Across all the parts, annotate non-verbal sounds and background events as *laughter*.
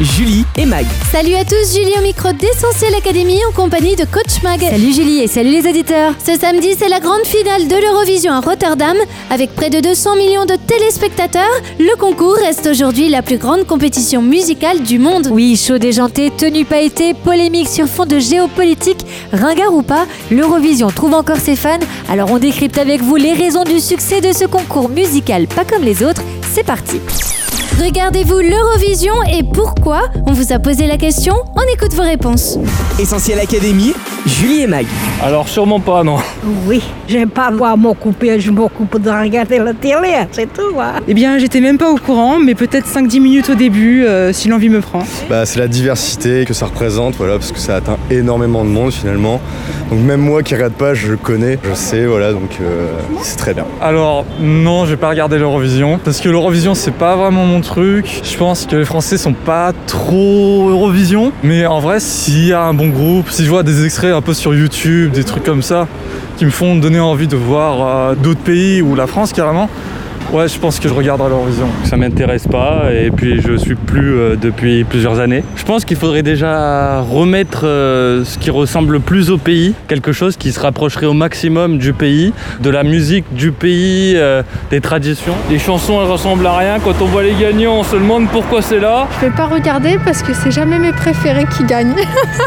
Julie et Mag. Salut à tous, Julie au micro d'Essentiel Academy en compagnie de Coach Mag. Salut Julie et salut les auditeurs. Ce samedi, c'est la grande finale de l'Eurovision à Rotterdam. Avec près de 200 millions de téléspectateurs, le concours reste aujourd'hui la plus grande compétition musicale du monde. Oui, chaud déjanté, tenue pailletée, polémique sur fond de géopolitique, ringard ou pas, l'Eurovision trouve encore ses fans. Alors on décrypte avec vous les raisons du succès de ce concours musical pas comme les autres. C'est parti. Regardez-vous l'Eurovision et pourquoi On vous a posé la question, on écoute vos réponses. Essentiel Académie. Julie et Mag. Alors sûrement pas, non. Oui, j'aime pas voir m'occuper, je m'occupe de regarder la télé, c'est tout. Hein. Eh bien, j'étais même pas au courant, mais peut-être 5-10 minutes au début, euh, si l'envie me prend. Bah, c'est la diversité que ça représente, voilà, parce que ça atteint énormément de monde finalement. Donc même moi qui regarde pas, je connais, je sais, voilà, donc euh, c'est très bien. Alors non, je vais pas regarder l'Eurovision parce que l'Eurovision c'est pas vraiment mon truc. Je pense que les Français sont pas trop Eurovision, mais en vrai, s'il y a un bon groupe, si je vois des extraits un peu sur YouTube, des trucs comme ça, qui me font donner envie de voir euh, d'autres pays ou la France carrément. Ouais, je pense que je regarderai l'Eurovision. Ça m'intéresse pas et puis je suis plus euh, depuis plusieurs années. Je pense qu'il faudrait déjà remettre euh, ce qui ressemble le plus au pays, quelque chose qui se rapprocherait au maximum du pays, de la musique du pays, euh, des traditions. Les chansons elles ressemblent à rien. Quand on voit les gagnants, on se demande pourquoi c'est là. Je vais pas regarder parce que c'est jamais mes préférés qui gagnent.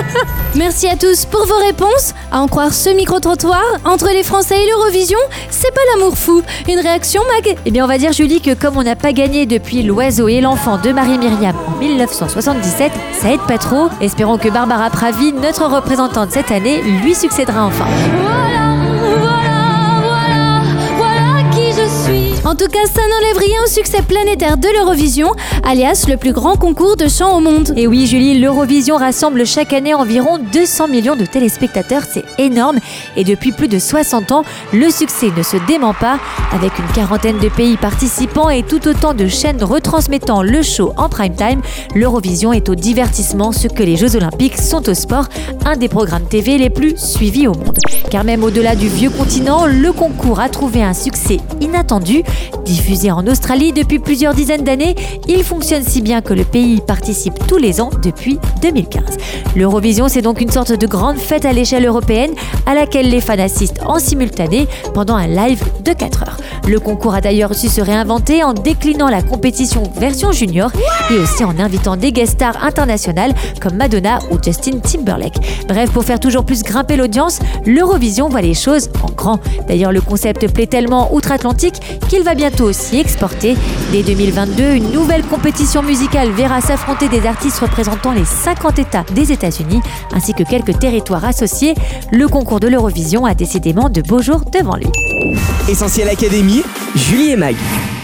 *laughs* Merci à tous pour vos réponses. À en croire ce micro-trottoir, entre les Français et l'Eurovision, c'est pas l'amour fou. Une réaction, Mag Eh bien, on va dire Julie que comme on n'a pas gagné depuis L'Oiseau et l'Enfant de Marie-Myriam en 1977, ça aide pas trop. Espérons que Barbara Pravi, notre représentante cette année, lui succédera enfin. En tout cas, ça n'enlève rien au succès planétaire de l'Eurovision, alias le plus grand concours de chant au monde. Et oui, Julie, l'Eurovision rassemble chaque année environ 200 millions de téléspectateurs, c'est énorme. Et depuis plus de 60 ans, le succès ne se dément pas. Avec une quarantaine de pays participants et tout autant de chaînes retransmettant le show en prime time, l'Eurovision est au divertissement ce que les Jeux Olympiques sont au sport, un des programmes TV les plus suivis au monde. Car même au-delà du vieux continent, le concours a trouvé un succès inattendu. Diffusé en Australie depuis plusieurs dizaines d'années, il fonctionne si bien que le pays y participe tous les ans depuis 2015. L'Eurovision, c'est donc une sorte de grande fête à l'échelle européenne à laquelle les fans assistent en simultané pendant un live de 4 heures. Le concours a d'ailleurs su se réinventer en déclinant la compétition version junior et aussi en invitant des guest stars internationales comme Madonna ou Justin Timberlake. Bref, pour faire toujours plus grimper l'audience, l'Eurovision voit les choses en grand. D'ailleurs, le concept plaît tellement outre-Atlantique qu'il va bientôt aussi exporter. Dès 2022, une nouvelle compétition musicale verra s'affronter des artistes représentant les 50 États des États-Unis ainsi que quelques territoires associés. Le concours de l'Eurovision a décidément de beaux jours devant lui. Essentiel Académie. Julie et Mag.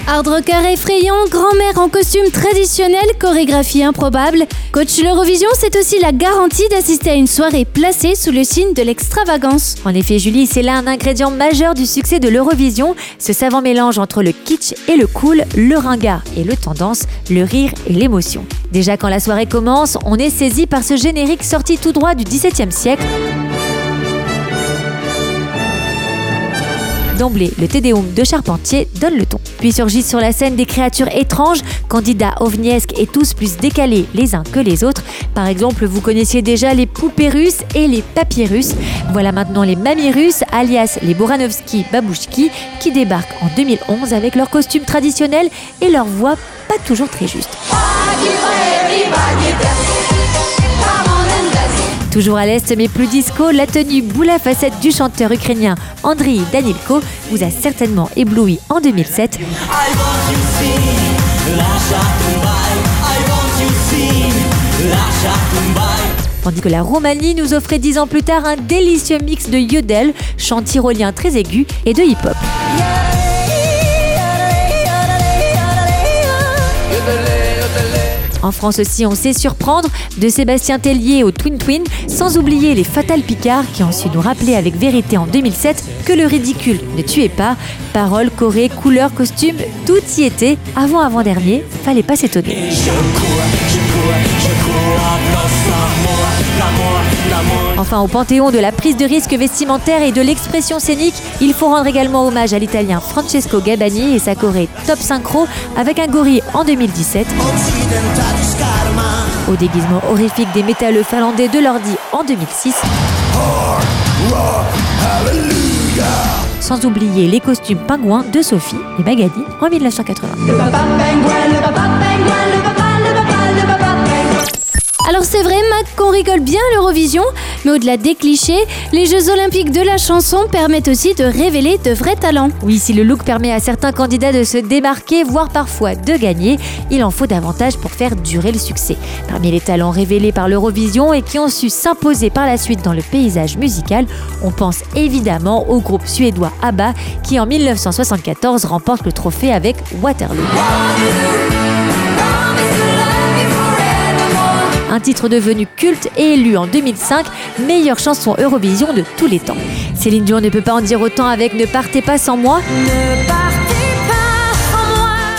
Hard rocker effrayant, grand-mère en costume traditionnel, chorégraphie improbable. Coach l'Eurovision, c'est aussi la garantie d'assister à une soirée placée sous le signe de l'extravagance. En effet, Julie, c'est là un ingrédient majeur du succès de l'Eurovision, ce savant mélange entre le kitsch et le cool, le ringard et le tendance, le rire et l'émotion. Déjà quand la soirée commence, on est saisi par ce générique sorti tout droit du XVIIe siècle. D'emblée, le Tédéum de Charpentier donne le ton. Puis surgissent sur la scène des créatures étranges, candidats ovniesques et tous plus décalés les uns que les autres. Par exemple, vous connaissiez déjà les poupées russes et les russes. Voilà maintenant les mamies russes, alias les Boranovski Babouchki, qui débarquent en 2011 avec leurs costumes traditionnels et leur voix pas toujours très juste. Toujours à l'est, mais plus disco, la tenue boule à facettes du chanteur ukrainien Andriy Danilko vous a certainement ébloui en 2007. Tandis que la Roumanie nous offrait dix ans plus tard un délicieux mix de yodel, chant tyrolien très aigu, et de hip-hop. En France aussi, on sait surprendre. De Sébastien Tellier au Twin Twin, sans oublier les Fatal Picard qui ont su nous rappeler avec vérité en 2007 que le ridicule ne tuait pas. Paroles, chorés, couleurs, costumes, tout y était. Avant avant-dernier, fallait pas s'étonner. Enfin, au panthéon de la prise de risque vestimentaire et de l'expression scénique, il faut rendre également hommage à l'italien Francesco Gabani et sa Corée Top Synchro avec un gorille en 2017. Au déguisement horrifique des métalleux finlandais de l'ordi en 2006. Sans oublier les costumes pingouins de Sophie et Magali en 1980. Alors c'est vrai, Mac, qu'on rigole bien à l'Eurovision, mais au-delà des clichés, les Jeux Olympiques de la chanson permettent aussi de révéler de vrais talents. Oui, si le look permet à certains candidats de se démarquer, voire parfois de gagner, il en faut davantage pour faire durer le succès. Parmi les talents révélés par l'Eurovision et qui ont su s'imposer par la suite dans le paysage musical, on pense évidemment au groupe suédois ABBA qui en 1974 remporte le trophée avec Waterloo. Un titre devenu culte et élu en 2005 meilleure chanson Eurovision de tous les temps. Céline Dion ne peut pas en dire autant avec Ne partez pas sans moi.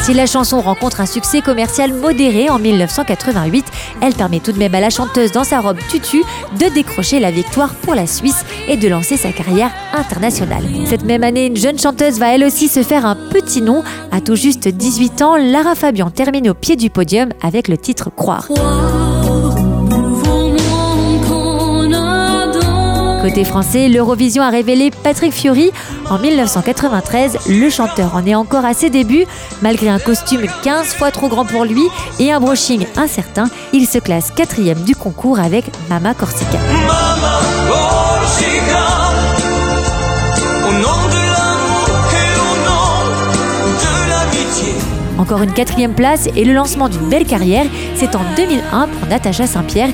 Si la chanson rencontre un succès commercial modéré en 1988, elle permet tout de même à la chanteuse dans sa robe tutu de décrocher la victoire pour la Suisse et de lancer sa carrière internationale. Cette même année, une jeune chanteuse va elle aussi se faire un petit nom. À tout juste 18 ans, Lara Fabian termine au pied du podium avec le titre Croire. Côté français, l'Eurovision a révélé Patrick Fiori en 1993. Le chanteur en est encore à ses débuts. Malgré un costume 15 fois trop grand pour lui et un brushing incertain, il se classe quatrième du concours avec Mama Corsica. Encore une quatrième place et le lancement d'une belle carrière, c'est en 2001 pour Natacha Saint-Pierre.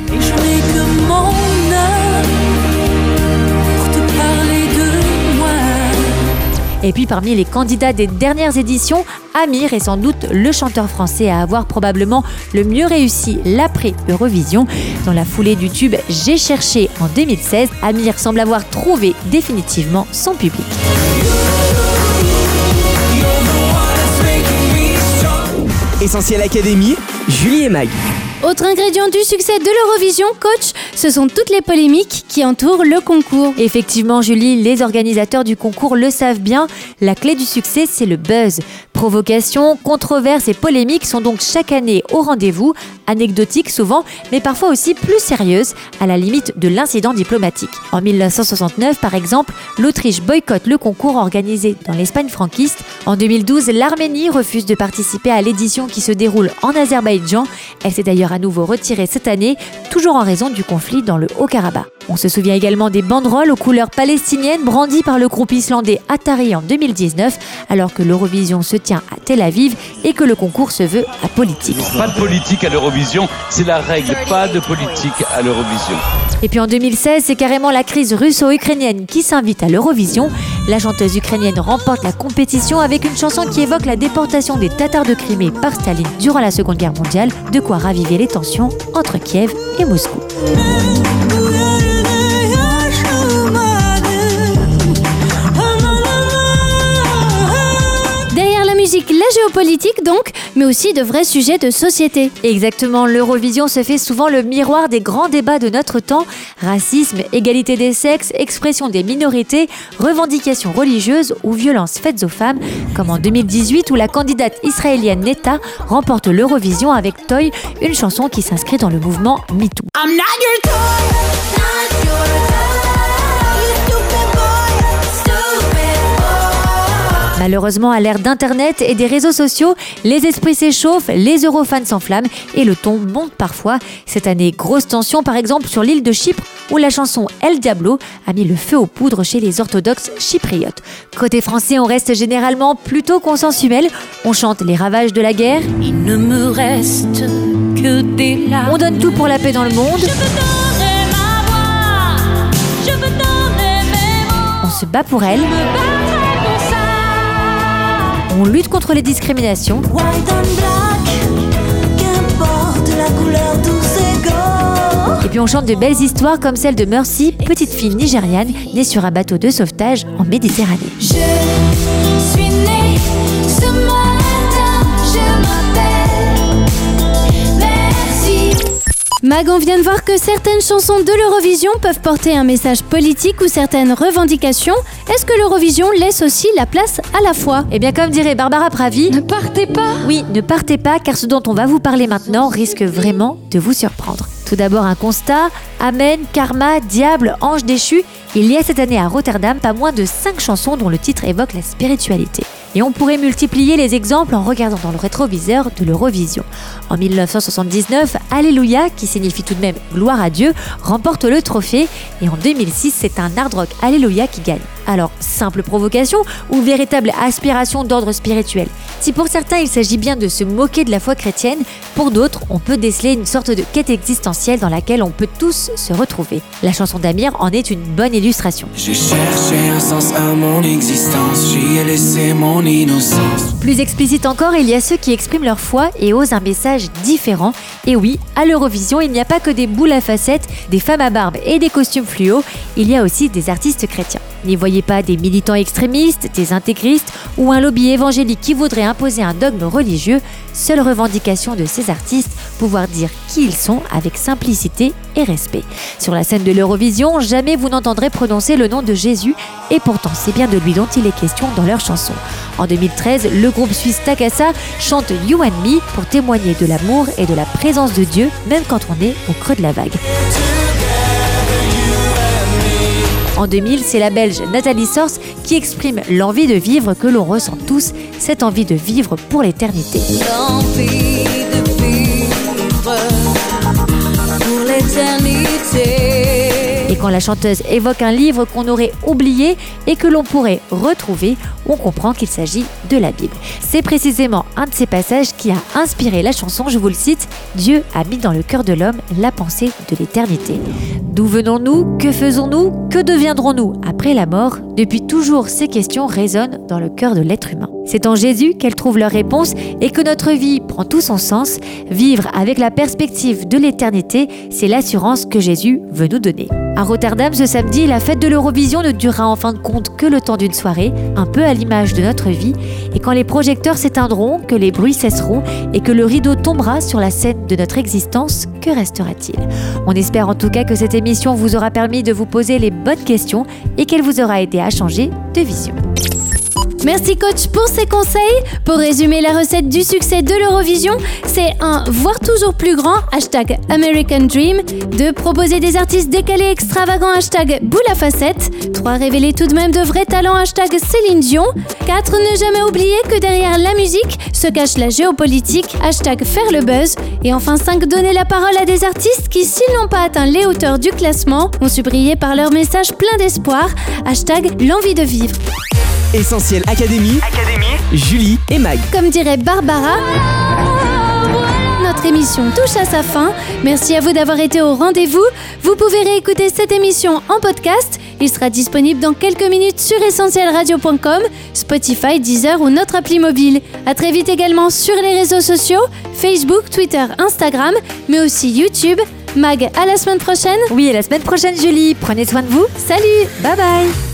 Et puis parmi les candidats des dernières éditions, Amir est sans doute le chanteur français à avoir probablement le mieux réussi l'après-Eurovision. Dans la foulée du tube J'ai cherché en 2016, Amir semble avoir trouvé définitivement son public. Essentiel Académie, Julie et Mag. Autre ingrédient du succès de l'Eurovision, coach, ce sont toutes les polémiques qui entourent le concours. Effectivement, Julie, les organisateurs du concours le savent bien, la clé du succès, c'est le buzz. Provocations, controverses et polémiques sont donc chaque année au rendez-vous, anecdotiques souvent, mais parfois aussi plus sérieuses, à la limite de l'incident diplomatique. En 1969, par exemple, l'Autriche boycotte le concours organisé dans l'Espagne franquiste. En 2012, l'Arménie refuse de participer à l'édition qui se déroule en Azerbaïdjan. Elle s'est d'ailleurs à nouveau retirée cette année, toujours en raison du conflit dans le Haut-Karabakh. On se souvient également des banderoles aux couleurs palestiniennes brandies par le groupe islandais Atari en 2019, alors que l'Eurovision se tient à Tel Aviv et que le concours se veut apolitique. Pas de politique à l'Eurovision, c'est la règle, pas de politique à l'Eurovision. Et puis en 2016, c'est carrément la crise russo-ukrainienne qui s'invite à l'Eurovision. La chanteuse ukrainienne remporte la compétition avec une chanson qui évoque la déportation des Tatars de Crimée par Staline durant la Seconde Guerre mondiale, de quoi raviver les tensions entre Kiev et Moscou. La géopolitique donc, mais aussi de vrais sujets de société. Exactement, l'Eurovision se fait souvent le miroir des grands débats de notre temps. Racisme, égalité des sexes, expression des minorités, revendications religieuses ou violences faites aux femmes, comme en 2018 où la candidate israélienne Neta remporte l'Eurovision avec Toy, une chanson qui s'inscrit dans le mouvement MeToo. Malheureusement, à l'ère d'Internet et des réseaux sociaux, les esprits s'échauffent, les eurofans s'enflamment et le ton monte parfois. Cette année, grosse tension par exemple sur l'île de Chypre où la chanson El Diablo a mis le feu aux poudres chez les orthodoxes chypriotes. Côté français, on reste généralement plutôt consensuel. On chante les ravages de la guerre. Il ne me reste que des larmes. On donne tout pour la paix dans le monde. Je veux ma voix. Je veux mes mots. On se bat pour elle. Je me. On lutte contre les discriminations. White and black, qu'importe la couleur, tous égaux. Et puis on chante de belles histoires comme celle de Mercy, petite fille nigériane née sur un bateau de sauvetage en Méditerranée. Je Mag, on vient de voir que certaines chansons de l'Eurovision peuvent porter un message politique ou certaines revendications. Est-ce que l'Eurovision laisse aussi la place à la foi? Eh bien comme dirait Barbara Pravi, Ne partez pas oui, ne partez pas car ce dont on va vous parler maintenant risque vraiment de vous surprendre. Tout d'abord un constat, Amen, Karma, Diable, Ange déchu, il y a cette année à Rotterdam pas moins de 5 chansons dont le titre évoque la spiritualité. Et on pourrait multiplier les exemples en regardant dans le rétroviseur de l'Eurovision. En 1979, Alléluia, qui signifie tout de même gloire à Dieu, remporte le trophée et en 2006, c'est un hard rock Alléluia qui gagne. Alors, simple provocation ou véritable aspiration d'ordre spirituel? Si pour certains il s'agit bien de se moquer de la foi chrétienne, pour d'autres, on peut déceler une sorte de quête existentielle dans laquelle on peut tous se retrouver. La chanson d'Amir en est une bonne illustration. J'ai cherché un sens à mon existence, j'y ai laissé mon innocence. Plus explicite encore, il y a ceux qui expriment leur foi et osent un message différent. Et oui, à l'Eurovision, il n'y a pas que des boules à facettes, des femmes à barbe et des costumes fluo, il y a aussi des artistes chrétiens. N'y voyez pas des militants extrémistes, des intégristes ou un lobby évangélique qui voudrait imposer un dogme religieux. Seule revendication de ces artistes, pouvoir dire qui ils sont avec simplicité et respect. Sur la scène de l'Eurovision, jamais vous n'entendrez prononcer le nom de Jésus et pourtant c'est bien de lui dont il est question dans leur chanson. En 2013, le groupe suisse Takasa chante You and Me pour témoigner de l'amour et de la présence de Dieu même quand on est au creux de la vague. En 2000, c'est la Belge Nathalie Sors qui exprime l'envie de vivre que l'on ressent tous, cette envie de vivre pour l'éternité. L'envie de vivre pour l'éternité. Et quand la chanteuse évoque un livre qu'on aurait oublié et que l'on pourrait retrouver, on comprend qu'il s'agit de la Bible. C'est précisément un de ces passages qui a inspiré la chanson, je vous le cite, Dieu a mis dans le cœur de l'homme la pensée de l'éternité. D'où venons-nous? Que faisons-nous? Que deviendrons-nous après la mort? Depuis toujours, ces questions résonnent dans le cœur de l'être humain. C'est en Jésus qu'elles trouvent leur réponse et que notre vie prend tout son sens. Vivre avec la perspective de l'éternité, c'est l'assurance que Jésus veut nous donner. À Rotterdam, ce samedi, la fête de l'Eurovision ne durera en fin de compte que le temps d'une soirée, un peu à l'image de notre vie. Et quand les projecteurs s'éteindront, que les bruits cesseront et que le rideau tombera sur la scène de notre existence, que restera-t-il? On espère en tout cas que cette émission vous aura permis de vous poser les bonnes questions et qu'elle vous aura aidé à changer de vision. Merci coach pour ces conseils. Pour résumer la recette du succès de l'Eurovision, c'est un voir toujours plus grand, hashtag American Dream, 2. Proposer des artistes décalés extravagants, hashtag boule à facettes, 3. Révéler tout de même de vrais talents, hashtag Céline Dion, 4. Ne jamais oublier que derrière la musique se cache la géopolitique, hashtag faire le buzz, et enfin 5. Donner la parole à des artistes qui, s'ils n'ont pas atteint les hauteurs du classement, ont su briller par leur message plein d'espoir, hashtag l'envie de vivre. Essentiel Académie, Julie et Mag. Comme dirait Barbara, notre émission touche à sa fin. Merci à vous d'avoir été au rendez-vous. Vous pouvez réécouter cette émission en podcast. Il sera disponible dans quelques minutes sur essentielradio.com, Spotify, Deezer ou notre appli mobile. À très vite également sur les réseaux sociaux, Facebook, Twitter, Instagram, mais aussi YouTube. Mag, à la semaine prochaine. Oui, à la semaine prochaine, Julie. Prenez soin de vous. Salut, Bye bye.